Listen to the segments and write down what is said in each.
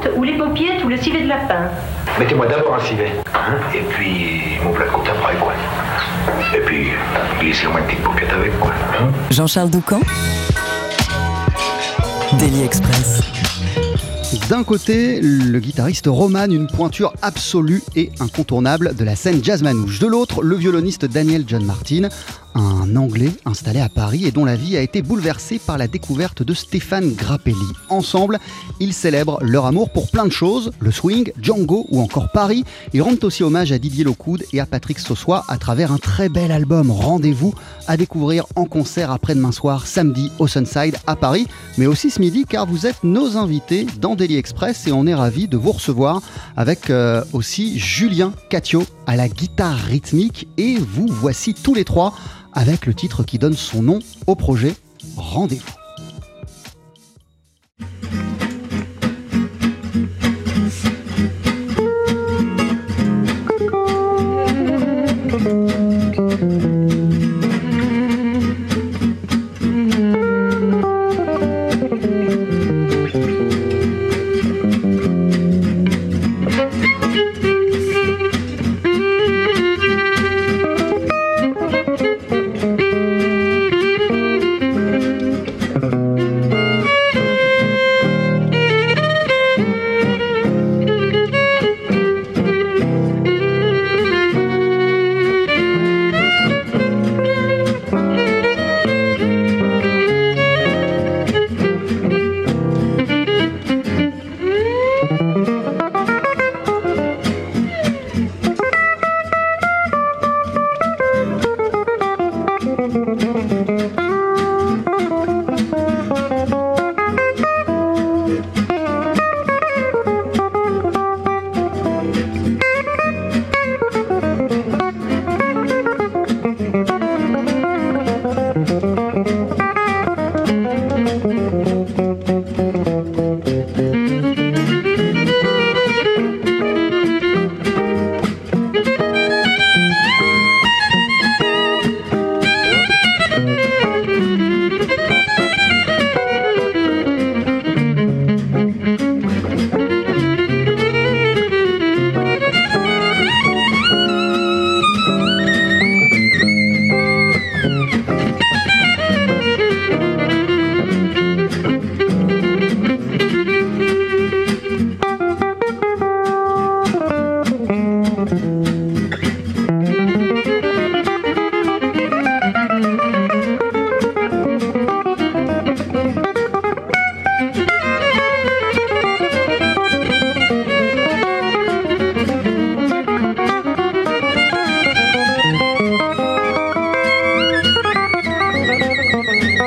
côte, ou les paupiètes, ou le civet de lapin. Mettez-moi d'abord un civet. Hein, et puis mon plat de côte après, quoi. Et puis, glissez-moi une petite paupiette avec, quoi. Hein Jean-Charles Doucan Daily Express. D'un côté, le guitariste Roman, une pointure absolue et incontournable de la scène jazz manouche. De l'autre, le violoniste Daniel John Martin, un Anglais installé à Paris et dont la vie a été bouleversée par la découverte de Stéphane Grappelli. Ensemble, ils célèbrent leur amour pour plein de choses, le swing, Django ou encore Paris. Ils rendent aussi hommage à Didier Locoud et à Patrick Sossois à travers un très bel album Rendez-vous à découvrir en concert après-demain soir, samedi au Sunside à Paris, mais aussi ce midi car vous êtes nos invités dans Daily Et on est ravis de vous recevoir avec euh, aussi Julien Catio à la guitare rythmique et vous voici tous les trois avec le titre qui donne son nom au projet Rendez-vous.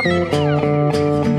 Le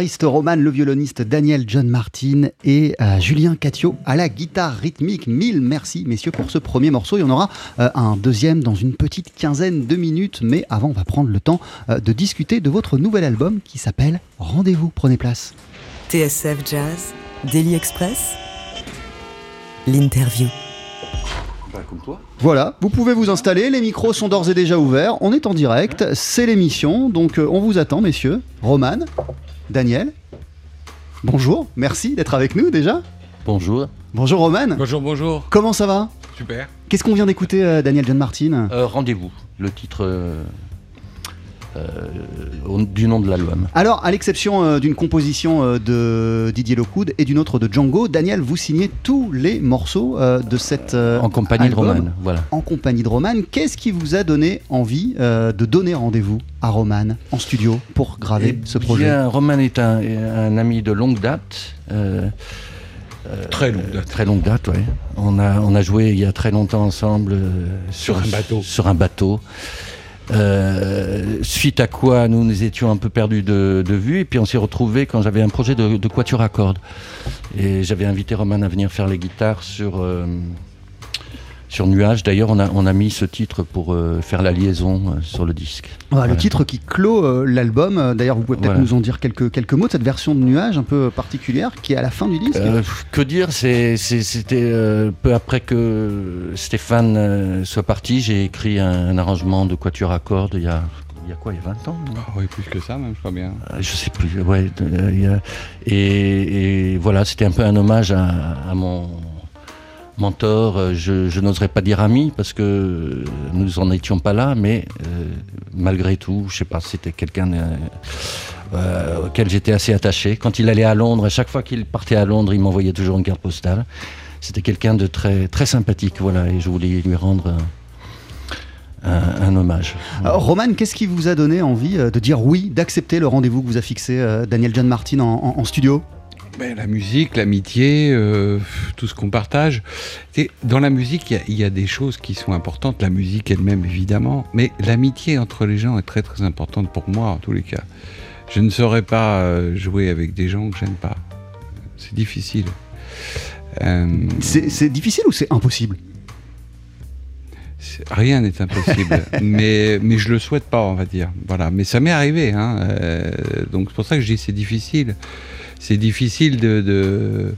guitariste Roman, le violoniste Daniel John Martin et euh, Julien Catio à la guitare rythmique. Mille merci messieurs pour ce premier morceau. Il y en aura euh, un deuxième dans une petite quinzaine de minutes. Mais avant, on va prendre le temps euh, de discuter de votre nouvel album qui s'appelle Rendez-vous. Prenez place. TSF Jazz, Daily Express, l'interview. Voilà, vous pouvez vous installer, les micros sont d'ores et déjà ouverts, on est en direct, c'est l'émission, donc on vous attend messieurs. Roman, Daniel, bonjour, merci d'être avec nous déjà. Bonjour. Bonjour Roman. Bonjour, bonjour. Comment ça va? Super. Qu'est-ce qu'on vient d'écouter, euh, Daniel John Martin? Euh, Rendez-vous, le titre euh, au- du nom de l'album. Alors, à l'exception euh, d'une composition euh, de Didier Lockwood et d'une autre de Django, Daniel, vous signez tous les morceaux euh, de cette euh, En compagnie album, de Roman. Voilà. En compagnie de Roman. Qu'est-ce qui vous a donné envie euh, de donner rendez-vous à Roman en studio pour graver Eh ce projet? bien, Roman est un, ami de longue date. euh, Très longue date. Très longue date, oui. On a, on a joué il y a très longtemps ensemble euh, Sur un bateau. Sur un bateau. Euh, suite à quoi nous nous étions un peu perdus de, vue et puis on s'est retrouvés quand j'avais un projet de, de quatuor à cordes. Et j'avais invité Roman à venir faire les guitares sur euh, sur Nuage. D'ailleurs, on a, on a mis ce titre pour euh, faire la liaison euh, sur le disque. Voilà, Le titre qui clôt euh, l'album, d'ailleurs vous pouvez peut-être Voilà. nous en dire quelques, quelques mots de cette version de Nuage un peu particulière qui est à la fin du disque. Euh, que dire c'est- c'est- C'était euh, peu après que Stéphane euh, soit parti, j'ai écrit un, un arrangement de quatuor à cordes il y a, il y a quoi, il y a 20 ans Ah oui, plus que ça, même, je crois bien. Euh, Je sais plus, ouais. euh, et, et voilà, c'était un peu un hommage à, à mon mentor. euh, Je, n'oserais pas dire ami parce que nous en étions pas là, mais euh, malgré tout, je sais pas, c'était quelqu'un euh, euh, auquel j'étais assez attaché. Quand il allait à Londres, à chaque fois qu'il partait à Londres, il m'envoyait toujours une carte postale. C'était quelqu'un de très, très sympathique, voilà, et je voulais lui rendre un, hommage. Euh, Roman, qu'est-ce qui vous a donné envie euh, de dire oui, d'accepter le rendez-vous que vous a fixé euh, Daniel John Martin en studio? Ben, la musique, l'amitié, euh, tout ce qu'on partage. Et dans la musique, il y a- il y, a des choses qui sont importantes. La musique elle-même, évidemment. Mais l'amitié entre les gens est très, très importante pour moi, en tous les cas. Je ne saurais pas euh, jouer avec des gens que j'aime pas. C'est difficile. Euh, C'est difficile ou c'est impossible? Rien n'est impossible, mais, mais je le souhaite pas, on va dire. Voilà. Mais ça m'est arrivé, hein. euh, donc c'est pour ça que je dis c'est difficile. C'est difficile de. de...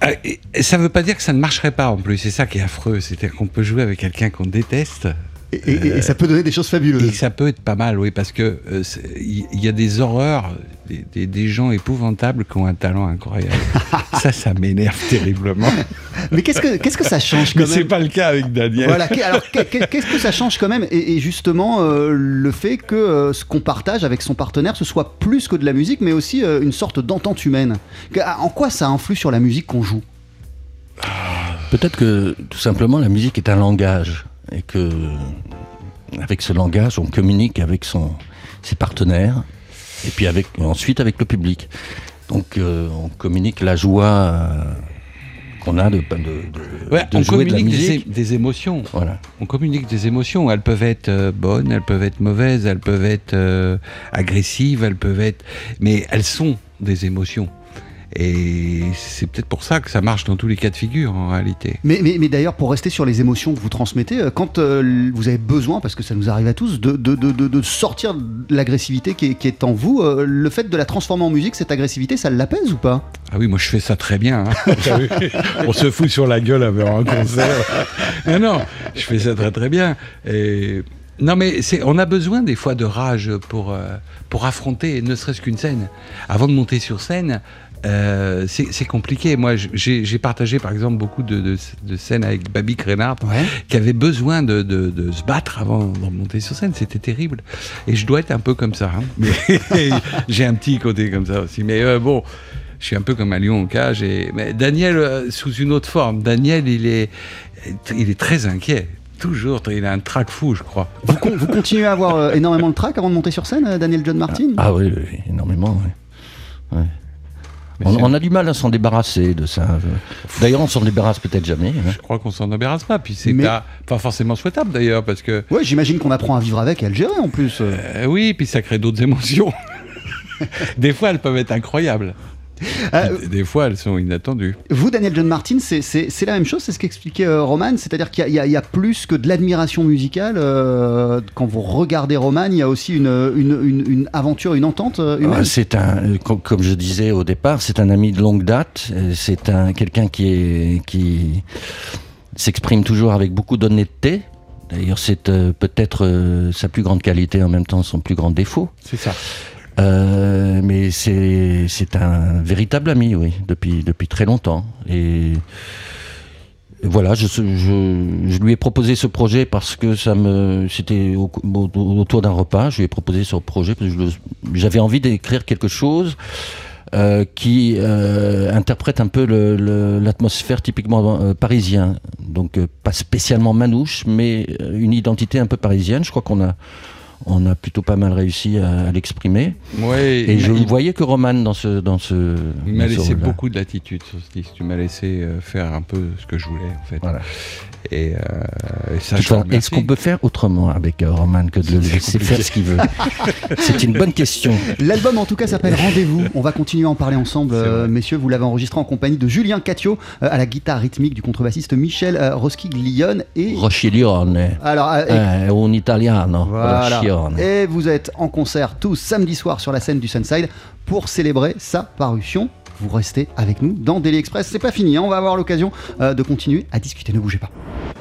Ah, et- et ça veut pas dire que ça ne marcherait pas en plus. C'est ça qui est affreux, c'est-à-dire qu'on peut jouer avec quelqu'un qu'on déteste et, et- et ça peut donner des choses et fabuleuses. ça peut être pas mal, oui, parce que euh, il y, a des horreurs, des, des- des gens épouvantables qui ont un talent incroyable. ça, ça m'énerve terriblement. Mais qu'est-ce que qu'est-ce que ça change Mais quand c'est même pas le cas avec Daniel. Voilà, alors qu'est- qu'est- qu'est-ce que ça change quand même et, et justement euh, le fait que euh, ce qu'on partage avec son partenaire ce soit plus que de la musique mais aussi euh, une sorte d'entente humaine. Que- En quoi ça influe sur la musique qu'on joue? Peut-être que tout simplement la musique est un langage et que avec ce langage on communique avec son, ses partenaires et puis avec, ensuite avec le public. Donc euh, on communique la joie euh, qu'on a de, de, de, Ouais, de on jouer de la communique des, é- des émotions. Voilà. On communique des émotions. Elles peuvent être euh, bonnes, elles peuvent être mauvaises, elles peuvent être agressives, elles peuvent être. Mais elles sont des émotions. Et c'est peut-être pour ça que ça marche dans tous les cas de figure en réalité. Mais, mais, mais d'ailleurs, pour rester sur les émotions que vous transmettez, euh, quand euh, vous avez besoin, parce que ça nous arrive à tous, de, de, de, de- de sortir de l'agressivité qui est, qui est en vous, euh, le fait de la transformer en musique, cette agressivité, ça l'apaise ou pas? Ah oui, moi je fais ça très bien. hein. Vu On se fout sur la gueule avant un concert. non, non, je fais ça très très bien. Et... Non mais c'est, on a besoin des fois de rage pour, euh, pour affronter ne serait-ce qu'une scène. Avant de monter sur scène, euh, c'est, compliqué. Moi j'ai, partagé par exemple beaucoup de, de- de scènes avec Babi Crénard Ouais. qui avait besoin de, de- de se battre avant de monter sur scène. C'était terrible. Et je dois être un peu comme ça. hein. Mais j'ai un petit côté comme ça aussi. Mais euh, bon, je suis un peu comme un lion en cage. Et... Mais Daniel, euh, sous une autre forme. Daniel, il est, il est très inquiet. Toujours, il a un trac fou, je crois. Vous, con- vous continuez à avoir euh, énormément de trac avant de monter sur scène, euh, Daniel John Martin? Ah oui, oui, énormément. oui. Ouais. On, a du mal à s'en débarrasser de ça. D'ailleurs, on s'en débarrasse peut-être jamais. hein. Je crois qu'on s'en embarrasse pas. Puis c'est Mais- pas, pas forcément souhaitable d'ailleurs, parce que Ouais, j'imagine qu'on apprend à vivre avec et à le gérer en plus. euh. euh, oui, puis ça crée d'autres émotions. Des fois, elles peuvent être incroyables. Euh, Des- fois, elles sont inattendues. Vous, Daniel John Martin, c'est- la même chose, c'est ce qu'expliquait euh, Roman, c'est-à-dire qu'il y, a- y y plus que de l'admiration musicale. euh, quand vous regardez Roman, il y a aussi une, une- une- une aventure, une entente euh, humaine. Ah, C'est un, com- comme je disais au départ, c'est un ami de longue date. C'est un quelqu'un qui est qui s'exprime toujours avec beaucoup d'honnêteté. D'ailleurs, c'est euh, peut-être euh, sa plus grande qualité, en même temps son plus grand défaut. C'est ça. Euh, mais c'est un véritable ami, oui, depuis depuis très longtemps. Et voilà, je, lui ai proposé ce projet parce que ça me c'était au- au- autour d'un repas. Je lui ai proposé ce projet parce que j'avais envie d'écrire quelque chose. euh, qui euh, interprète un peu l'atmosphère typiquement euh, parisien. Donc pas spécialement manouche, mais une identité un peu parisienne. Je crois qu'on a, on a plutôt pas mal réussi à, à l'exprimer. Ouais, Et je ne voyais que Roman dans ce, dans ce. Il m'a laissé beaucoup de latitude sur ce disque. Tu m'as laissé euh, faire un peu ce que je voulais, en fait. Voilà. Et, euh, et ça. Est-ce qu'on peut faire autrement avec euh, Roman que de le laisser faire ce qu'il veut? C'est une bonne question. L'album en tout cas s'appelle Rendez-vous. On va continuer à en parler ensemble, euh, messieurs. Vous l'avez enregistré en compagnie de Julien Catio euh, à la guitare rythmique du contrebassiste Michel euh, Roskiglione et Rochiglione. alors euh, et- Eh, un italiano. Voilà. Et vous êtes en concert tous samedi soir sur la scène du Sunside pour célébrer sa parution. Vous restez avec nous dans Daily Express. C'est pas fini, hein. on va avoir l'occasion euh, de continuer à discuter. Ne bougez pas.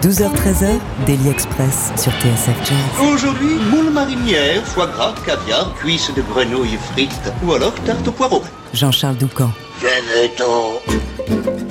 12h-13h, Daily Express sur TSF Jazz. Aujourd'hui, moule marinière, foie gras, caviar, cuisses de grenouille frites ou alors tarte au poireau. Jean-Charles Doucan. Venez-t'en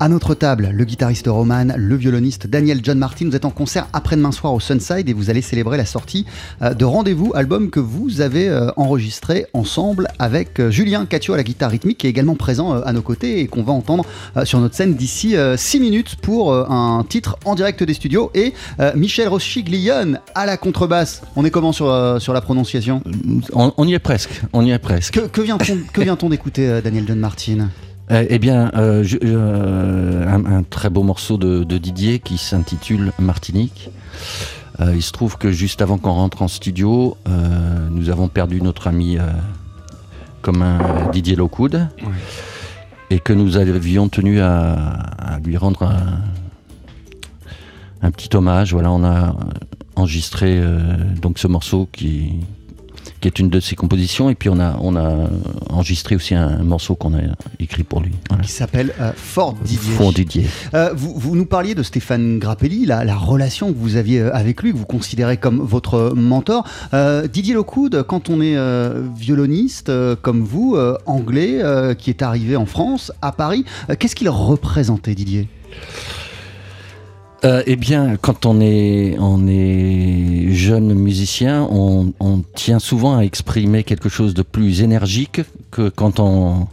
à notre table, le guitariste Roman, le violoniste Daniel John Martin. Vous êtes en concert après-demain soir au Sunside et vous allez célébrer la sortie euh, de Rendez-vous, album que vous avez euh, enregistré ensemble avec euh, Julien Catio à la guitare rythmique qui est également présent à nos côtés et qu'on va entendre sur notre scène d'ici 6 minutes pour un titre en direct des studios et Michel Rochiglione à la contrebasse. On est comment sur, sur la prononciation? On, y est presque, on y est presque. Que, que vient-on vient d'écouter Daniel John Martin? Eh, eh bien, euh, euh, un, très beau morceau de, Didier qui s'intitule Martinique. Euh, il se trouve que juste avant qu'on rentre en studio, nous avons perdu notre ami commun Didier Lockwood et que nous avions tenu à, lui rendre un, un, petit hommage. Voilà, on a enregistré donc ce morceau qui, qui est une de ses compositions. Et puis on a, on a enregistré aussi un, morceau qu'on a écrit pour lui. Qui s'appelle euh, Fort Didier. Fort Didier. Euh, vous, vous, nous parliez de Stéphane Grappelli, la, la, relation que vous aviez euh, avec lui, que vous considérez comme votre mentor. Didier Lockwood, quand on est violoniste comme vous, anglais, qui est arrivé en France, à Paris, qu'est-ce qu'il représentait Didier? Euh, eh bien, quand on est, jeune musicien, on, tient souvent à exprimer quelque chose de plus énergique que quand on,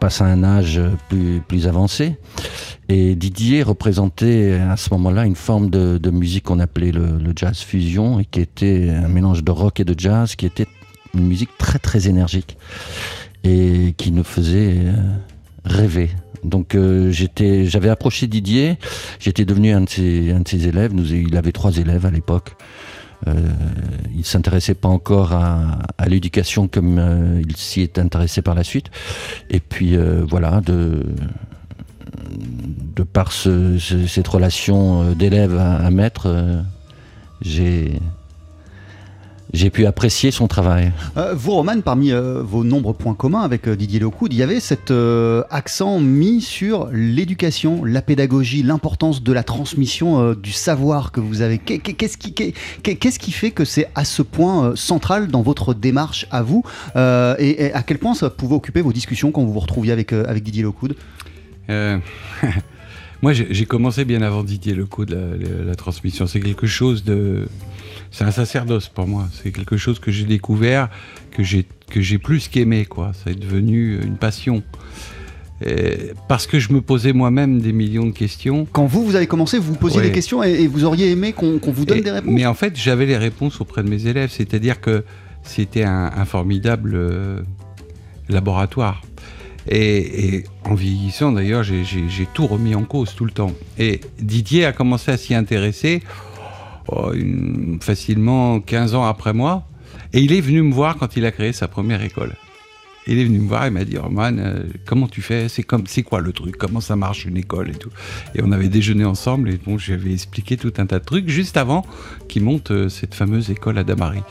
passe à un âge plus, avancé. Et Didier représentait à ce moment-là une forme de, musique qu'on appelait le, jazz fusion et qui était un mélange de rock et de jazz, qui était une musique très très énergique et qui nous faisait euh, rêver. Donc euh, j'avais approché Didier, j'étais devenu un de ses, élèves. Il avait trois élèves à l'époque. Euh, il s'intéressait pas encore à, l'éducation comme euh, il s'y est intéressé par la suite. Et puis voilà, de par cette relation d'élève à maître, j'ai j'ai pu apprécier son travail. Euh, vous, Roman, parmi euh, vos nombreux points communs avec euh, Didier Locoud, il y avait cet accent mis sur l'éducation, la pédagogie, l'importance de la transmission du savoir que vous avez. Qu'est-ce qui, qu'est-ce qui fait que c'est à ce point central dans votre démarche à vous et, à quel point ça pouvait occuper vos discussions quand vous vous retrouviez avec, avec Didier Locoud Moi, j'ai commencé bien avant Didier Locoud, la, la transmission. C'est quelque chose de c'est un sacerdoce pour moi. C'est quelque chose que j'ai découvert, que j'ai que j'ai plus qu'aimé quoi. Ça est devenu une passion. parce que je me posais moi-même des millions de questions. Quand vous, vous avez commencé, vous vous posiez des questions et, vous auriez aimé qu'on vous donne des réponses Mais en fait, j'avais les réponses auprès de mes élèves. C'est-à-dire que c'était un, formidable euh, laboratoire. Et, et, en vieillissant, d'ailleurs, j'ai tout remis en cause tout le temps. Et Didier a commencé à s'y intéresser Oh, facilement 15 ans après moi. Et il est venu me voir quand il a créé sa première école. Il est venu me voir et m'a dit Roman, euh, comment tu fais? C'est comme c'est quoi le truc? Comment ça marche une école et tout? Et on avait déjeuné ensemble et bon, j'avais expliqué tout un tas de trucs juste avant qu'il monte euh, cette fameuse école à Damary.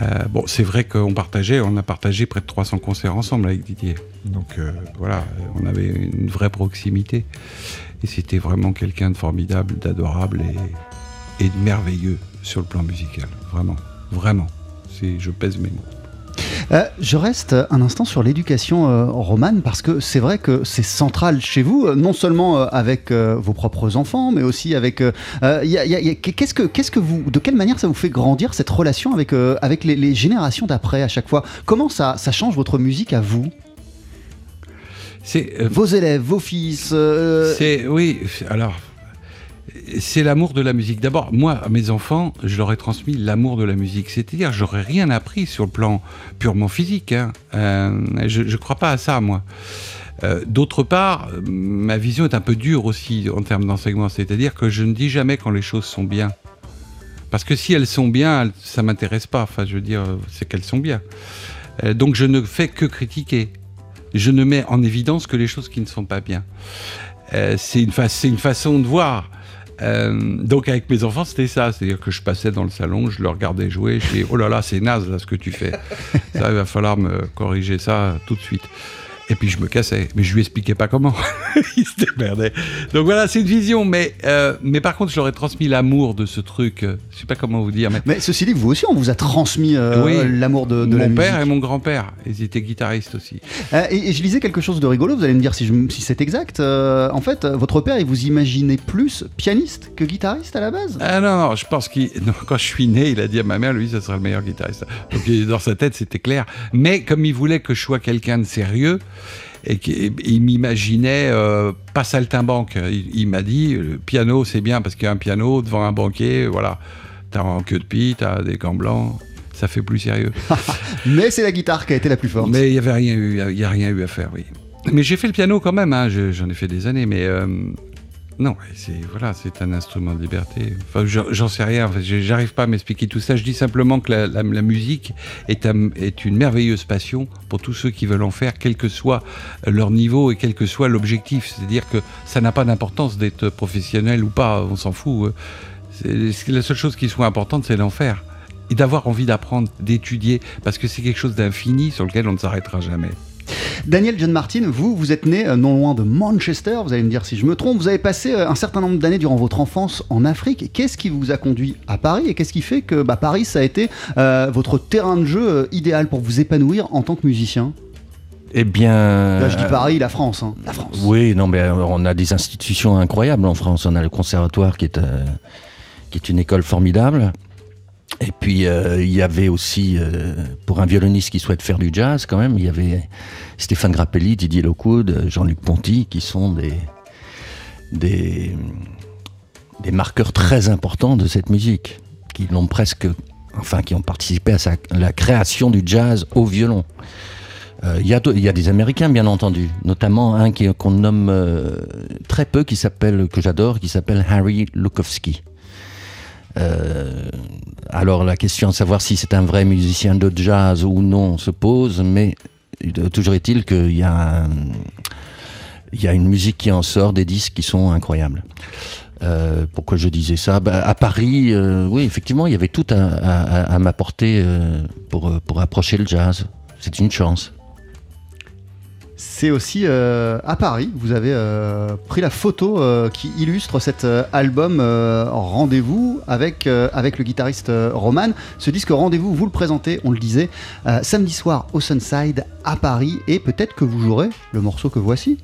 Euh, bon, c'est vrai qu'on partageait, on a partagé près de 300 concerts ensemble avec Didier. Donc voilà, on avait une vraie proximité. Et c'était vraiment quelqu'un de formidable, d'adorable et, et merveilleux sur le plan musical. Vraiment, vraiment. Je pèse mes mots. Euh, je reste un instant sur l'éducation euh, romane parce que c'est vrai que c'est central chez vous, euh, non seulement avec vos propres enfants, mais aussi avec. qu'est-ce que, qu'est-ce que vous, de quelle manière ça vous fait grandir cette relation avec avec les, les générations d'après à chaque fois? Comment ça, ça change votre musique à vous? C'est vos élèves, vos fils. C'est oui. Alors c'est l'amour de la musique. D'abord, moi, à mes enfants, je leur ai transmis l'amour de la musique. C'est-à-dire, j'aurais rien appris sur le plan purement physique. Hein. Euh, je ne crois pas à ça, moi. Euh, d'autre part, ma vision est un peu dure aussi en termes d'enseignement. C'est-à-dire que je ne dis jamais quand les choses sont bien. Parce que si elles sont bien, ça m'intéresse pas. Enfin, je veux dire, c'est qu'elles sont bien. Euh, donc, je ne fais que critiquer. Je ne mets en évidence que les choses qui ne sont pas bien. c'est une, une, façon de voir. Euh, donc avec mes enfants, c'était ça. C'est-à-dire que je passais dans le salon, je leur regardais jouer, je disais, oh là là, c'est naze là ce que tu fais. ça, il va falloir me corriger ça tout de suite. Et puis je me cassais, mais je lui expliquais pas comment. il se démerdait. Donc voilà, c'est une vision, mais, euh, mais par contre, je leur ai transmis l'amour de ce truc. euh, Je sais pas comment vous dire, mais Mais ceci dit, vous aussi, on vous a transmis euh, Oui. l'amour de, de la mon père et mon grand-père, ils étaient guitaristes aussi. Et, et je lisais quelque chose de rigolo, vous allez me dire si, je- si c'est exact. En fait, votre père, il vous imaginait plus pianiste que guitariste à la base? Ah non, non, je pense qu'il. Quand je suis né, il a dit à ma mère, lui, ça sera le meilleur guitariste. Donc dans sa tête, c'était clair. Mais comme il voulait que je sois quelqu'un de sérieux, et qu'il il m'imaginait euh, pas saltimbanque, il, il m'a dit, le piano, c'est bien parce qu'il y a un piano devant un banquier, voilà. T'as en queue de pie, t'as des gants blancs, ça fait plus sérieux. Mais c'est la guitare qui a été la plus forte. Mais il n'y avait rien eu, il y a rien eu à faire, oui. Mais j'ai fait le piano quand même, hein, je- j'en ai fait des années, mais euh, non, c'est voilà, c'est un instrument de liberté. Enfin, j'en sais rien, j'arrive pas à m'expliquer tout ça. Je dis simplement que la, musique est, est une merveilleuse passion pour tous ceux qui veulent en faire, quel que soit leur niveau et quel que soit l'objectif. C'est-à-dire que ça n'a pas d'importance d'être professionnel ou pas, on s'en fout. C'est- La seule chose qui soit importante, c'est d'en faire et d'avoir envie d'apprendre, d'étudier, parce que c'est quelque chose d'infini sur lequel on ne s'arrêtera jamais. Daniel John Martin, vous, vous êtes né euh, non loin de Manchester, vous allez me dire si je me trompe, vous avez passé euh, un certain nombre d'années durant votre enfance en Afrique. Qu'est-ce qui vous a conduit à Paris et qu'est-ce qui fait que bah, Paris, ça a été euh, votre terrain de jeu idéal pour vous épanouir en tant que musicien? Eh bien. Là, je dis Paris, la France. hein. La France. Oui, non, mais on a des institutions incroyables en France. On a le conservatoire qui est, euh, qui est une école formidable. Et puis, euh, il y avait aussi, euh, pour un violoniste qui souhaite faire du jazz, quand même, il y avait Stéphane Grappelli, Didier Lockwood, Jean-Luc Ponty, qui sont des, des, marqueurs très importants de cette musique, qui l'ont presque, enfin, qui ont participé à sa- la création du jazz au violon. Euh, Il y, a des Américains, bien entendu, notamment un qu'on nomme euh, très peu, qui s'appelle, que j'adore, qui s'appelle Harry Lukowski. Euh, alors la question de savoir si c'est un vrai musicien de jazz ou non se pose, mais toujours est-il qu'il y a, une musique qui en sort, des disques qui sont incroyables. Euh, pourquoi je disais ça? Bah, À Paris, euh, oui, effectivement, il y avait tout à, à- m'apporter euh, pour approcher le jazz. C'est une chance. C'est aussi euh, à Paris, vous avez euh, pris la photo euh, qui illustre cet album Rendez-vous avec, avec le guitariste Roman. Ce disque Rendez-vous, vous le présentez, on le disait, samedi soir au Sunside à Paris et peut-être que vous jouerez le morceau que voici.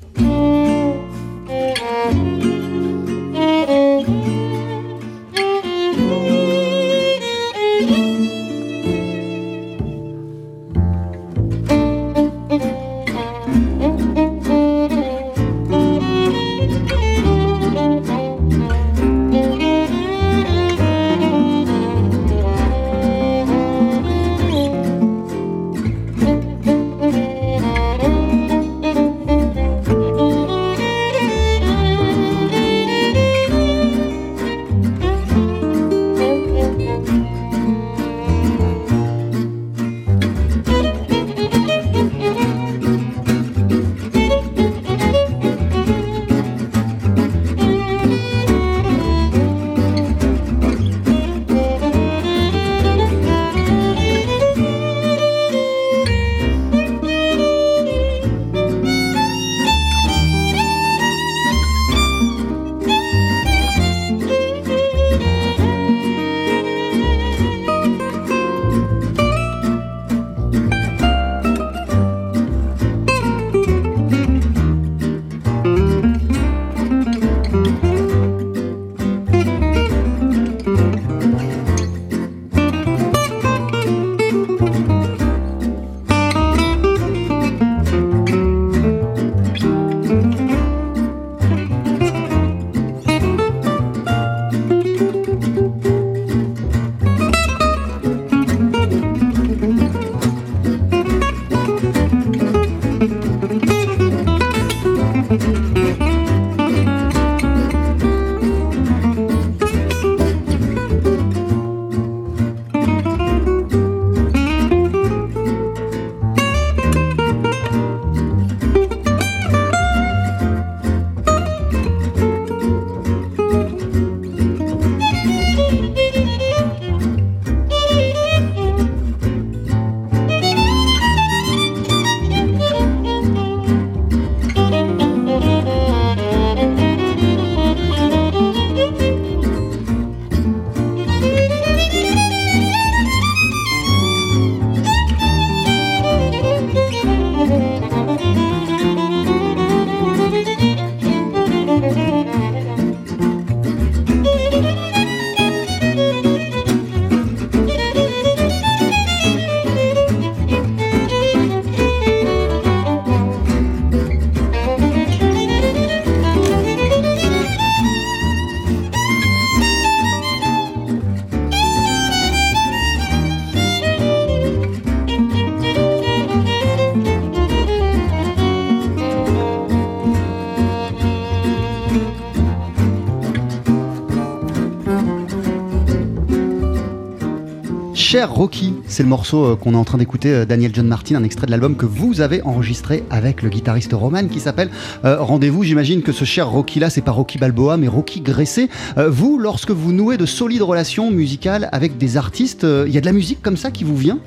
Rocky, c'est le morceau euh, qu'on est en train d'écouter, euh, Daniel John Martin, un extrait de l'album que vous avez enregistré avec le guitariste Roman qui s'appelle euh, Rendez-vous. J'imagine que ce cher Rocky là, c'est pas Rocky Balboa, mais Rocky Gressé. Vous, lorsque vous nouez de solides relations musicales avec des artistes, il y a de la musique comme ça qui vous vient?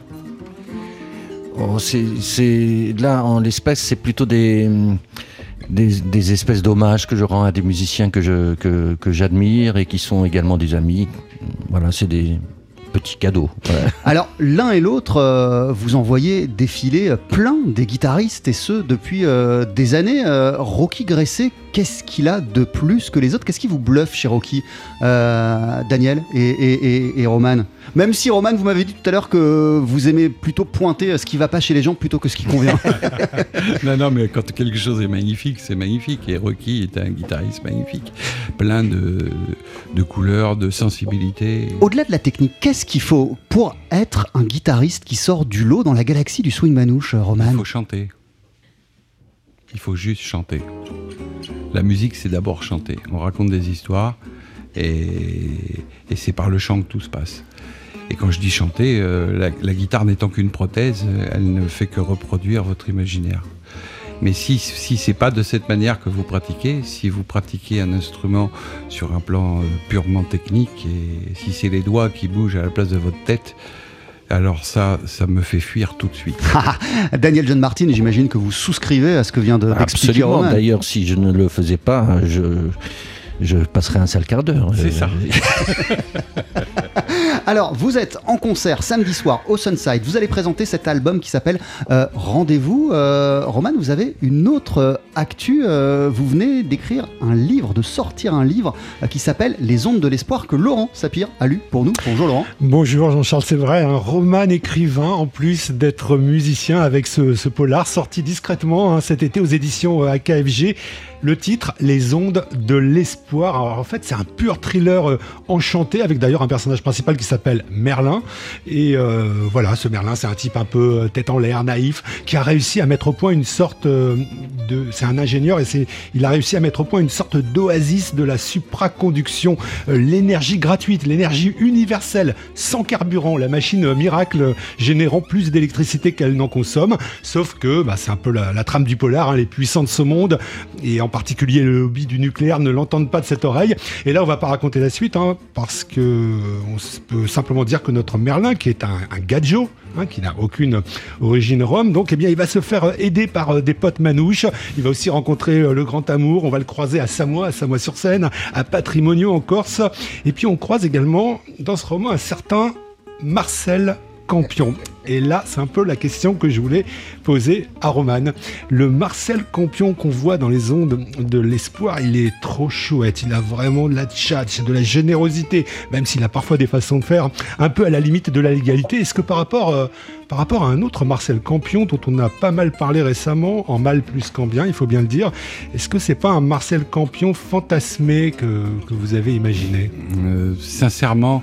Oh, c'est, là, en l'espèce, c'est plutôt des, espèces d'hommages que je rends à des musiciens que, que j'admire et qui sont également des amis. Voilà, c'est des petits cadeaux. Voilà. Alors, l'un et l'autre, euh, vous envoyez défiler plein des guitaristes, et ce, depuis euh, des années. Euh, Rocky Gressé, qu'est-ce qu'il a de plus que les autres? Qu'est-ce qui vous bluffe chez Rocky, euh, Daniel et, et, et- et Roman? Même si, Roman, vous m'avez dit tout à l'heure que vous aimez plutôt pointer euh, ce qui va pas chez les gens plutôt que ce qui convient. Non, non, mais quand quelque chose est magnifique, c'est magnifique. Et Rocky est un guitariste magnifique, plein de, de couleurs, de sensibilité. Au-delà de la technique, qu'est-ce qu'il faut pour être un guitariste qui sort du lot dans la galaxie du swing manouche, euh, Roman? Il faut chanter. Il faut juste chanter. La musique, c'est d'abord chanter. On raconte des histoires et, c'est par le chant que tout se passe. Et quand je dis chanter, euh, la, guitare n'étant qu'une prothèse, elle ne fait que reproduire votre imaginaire. Mais si, si c'est pas de cette manière que vous pratiquez, si vous pratiquez un instrument sur un plan euh, purement technique, et si c'est les doigts qui bougent à la place de votre tête, alors ça, ça me fait fuir tout de suite. Daniel John Martin, j'imagine que vous souscrivez à ce que vient de- d'expliquer Absolument. Roman. D'ailleurs, si je ne le faisais pas, je, je passerais un sale quart d'heure. C'est Euh, ça. Alors, vous êtes en concert samedi soir au Sunside. Vous allez présenter cet album qui s'appelle euh, Rendez-vous. Euh, Roman, vous avez une autre euh, actu. Euh, vous venez d'écrire un livre, de sortir un livre euh, qui s'appelle Les ondes de l'espoir que Laurent Sapir a lu pour nous. Bonjour Laurent. Bonjour Jean-Charles, c'est vrai, un roman écrivain en plus d'être musicien avec ce, ce polar sorti discrètement hein, cet été aux éditions euh, AKFG. Le titre, Les ondes de l'espoir. Alors en fait, c'est un pur thriller euh, enchanté avec d'ailleurs un personnage principal qui s'appelle Merlin. Et euh, voilà, ce Merlin, c'est un type un peu euh, tête en l'air, naïf, qui a réussi à mettre au point une sorte de. C'est un ingénieur et il a réussi à mettre au point une sorte d'oasis de la supraconduction, l'énergie gratuite, l'énergie universelle, sans carburant, la machine miracle générant plus d'électricité qu'elle n'en consomme. Sauf que bah, c'est un peu la, la trame du polar, hein, les puissants de ce monde, et en particulier le lobby du nucléaire, ne l'entendent pas de cette oreille. Et là, on va pas raconter la suite, hein, parce que on peut simplement dire que notre Merlin, qui est un, un gadjo, hein, qui n'a aucune origine rome, donc eh bien, il va se faire aider par euh, des potes manouches. Il va aussi rencontrer euh, le grand amour. On va le croiser à Samoa, à Samoa-sur-Seine, à Patrimonio en Corse. Et puis on croise également dans ce roman un certain Marcel Campion. Et là, c'est un peu la question que je voulais poser à Roman. Le Marcel Campion qu'on voit dans les ondes de l'espoir, il est trop chouette. Il a vraiment de la tchatch, de la générosité, même s'il a parfois des façons de faire un peu à la limite de la légalité. Est-ce que par rapport, euh, par rapport à un autre Marcel Campion dont on a pas mal parlé récemment, en mal plus qu'en bien, il faut bien le dire, est-ce que c'est pas un Marcel Campion fantasmé que, que vous avez imaginé? Euh, sincèrement,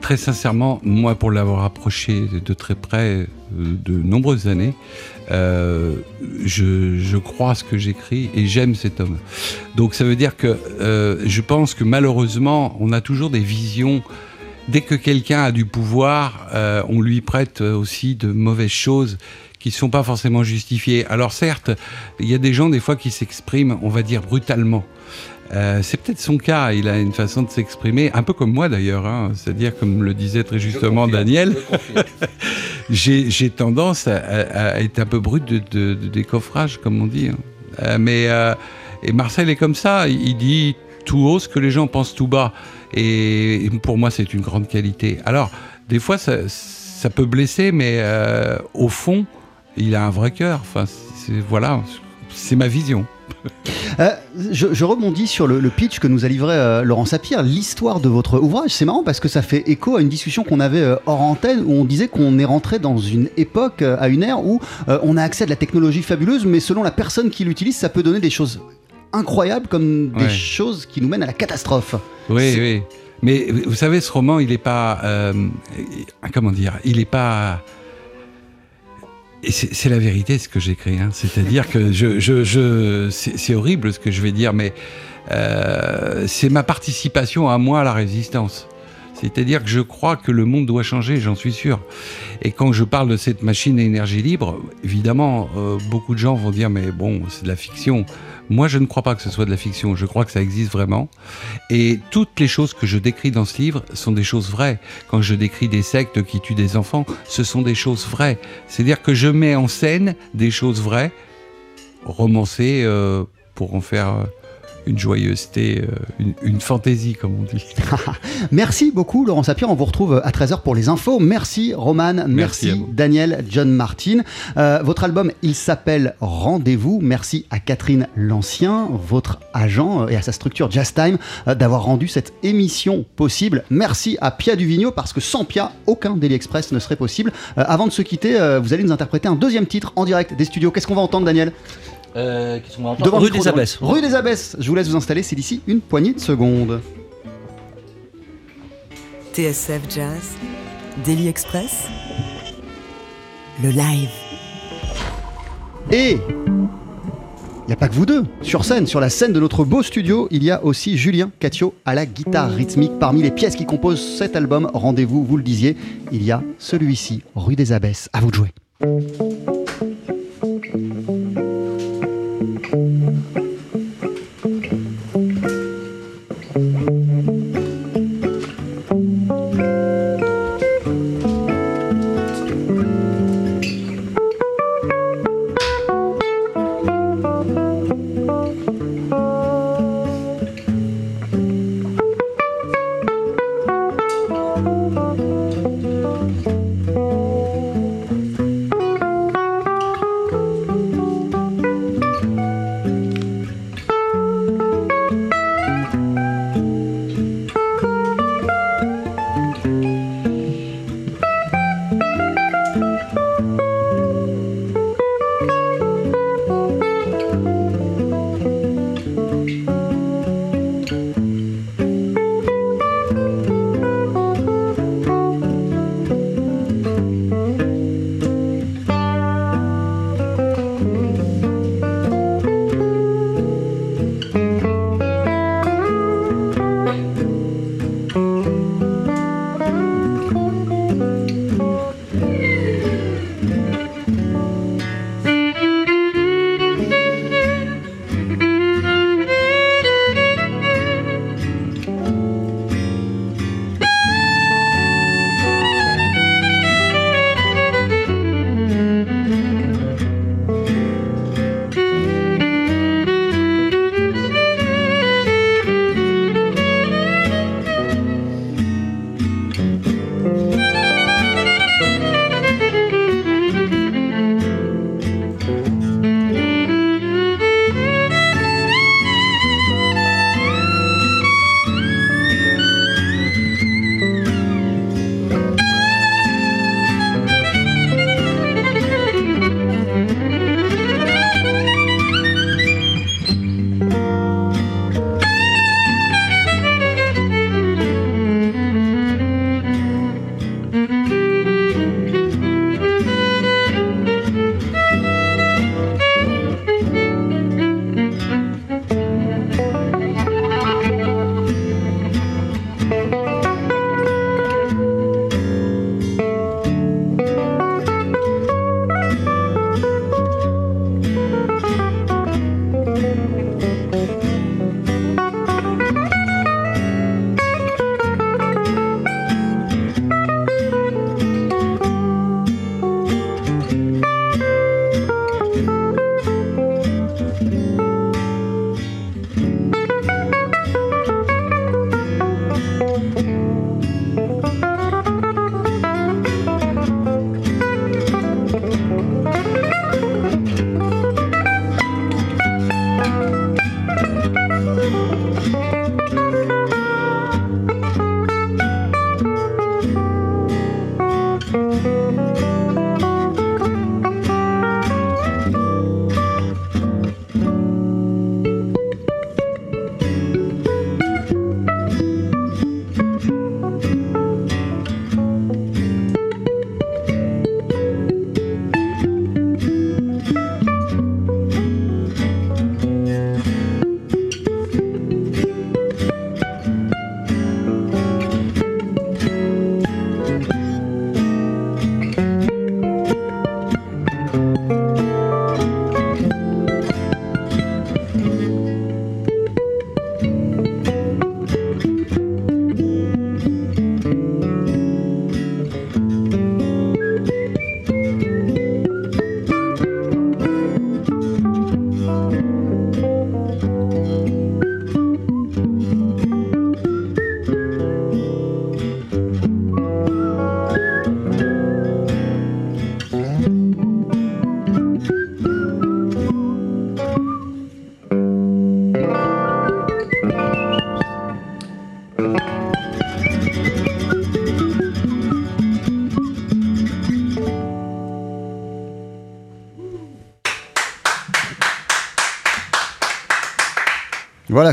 très sincèrement, moi pour l'avoir approché de très près euh, de nombreuses années, euh, je, crois ce que j'écris et j'aime cet homme. Donc ça veut dire que euh, je pense que malheureusement, on a toujours des visions. Dès que quelqu'un a du pouvoir, on lui prête aussi de mauvaises choses qui ne sont pas forcément justifiées. Alors certes, il y a des gens des fois qui s'expriment, on va dire, brutalement. Euh, c'est peut-être son cas, il a une façon de s'exprimer, un peu comme moi d'ailleurs, hein. c'est-à-dire comme le disait très justement Daniel, j'ai tendance à, à- à être un peu brut de, de- de décoffrage, comme on dit. hein. Euh, mais euh, et Marcel est comme ça, il dit tout haut ce que les gens pensent tout bas, et, et pour moi c'est une grande qualité. Alors des fois ça, ça peut blesser, mais euh, au fond il a un vrai cœur. Enfin voilà, c'est ma vision. Euh, je, je rebondis sur le, le pitch que nous a livré euh, Laurent Sapir, l'histoire de votre ouvrage. C'est marrant parce que ça fait écho à une discussion qu'on avait euh, hors antenne où on disait qu'on est rentré dans une époque, euh, à une ère où on a accès à de la technologie fabuleuse, mais selon la personne qui l'utilise, ça peut donner des choses incroyables comme des choses qui nous mènent à la catastrophe. Oui, oui. Mais vous savez, ce roman, il n'est pas. comment dire Il n'est pas. C'est la vérité ce que j'écris. Hein. C'est-à-dire que je, je, je, c'est c'est horrible ce que je vais dire, mais euh, c'est ma participation à moi à la résistance. C'est-à-dire que je crois que le monde doit changer, j'en suis sûr. Et quand je parle de cette machine à énergie libre, évidemment, euh, beaucoup de gens vont dire mais bon, c'est de la fiction. Moi, je ne crois pas que ce soit de la fiction. Je crois que ça existe vraiment. Et toutes les choses que je décris dans ce livre sont des choses vraies. Quand je décris des sectes qui tuent des enfants, ce sont des choses vraies. C'est-à-dire que je mets en scène des choses vraies, romancées euh, pour en faire euh, une joyeuseté, euh, une, une, fantaisie, comme on dit. merci beaucoup, Laurent Sapir. On vous retrouve à 13h pour les infos. Merci, Roman. Merci, merci Daniel, John Martin. Euh, votre album, il s'appelle Rendez-vous. Merci à Catherine Lancien, votre agent, euh, et à sa structure Just Time euh, d'avoir rendu cette émission possible. Merci à Pia Duvigneau, parce que sans Pia, aucun Daily Express ne serait possible. Euh, avant de se quitter, vous allez nous interpréter un deuxième titre en direct des studios. Qu'est-ce qu'on va entendre, Daniel? Euh, Devant rue des Abbesses. Rue des Abbesses. Je vous laisse vous installer, c'est d'ici une poignée de secondes. TSF Jazz, Daily Express, le live. Et il n'y a pas que vous deux. Sur scène, sur la scène de notre beau studio, il y a aussi Julien Catio à la guitare rythmique. Parmi les pièces qui composent cet album, rendez-vous, vous le disiez, il y a celui-ci, Rue des Abbesses. À vous de jouer.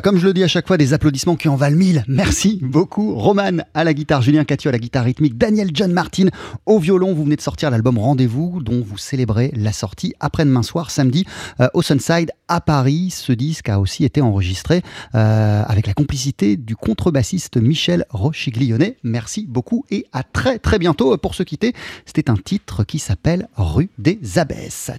Comme je le dis à chaque fois, des applaudissements qui en valent mille. Merci beaucoup. Roman à la guitare, Julien Catio à la guitare rythmique, Daniel John Martin au violon. Vous venez de sortir l'album Rendez-vous, dont vous célébrez la sortie après-demain soir, samedi, euh, au Sunside à Paris. Ce disque a aussi été enregistré euh, avec la complicité du contrebassiste Michel Rochiglione. Merci beaucoup et à très très bientôt. Pour se quitter, c'était un titre qui s'appelle Rue des Abbesses.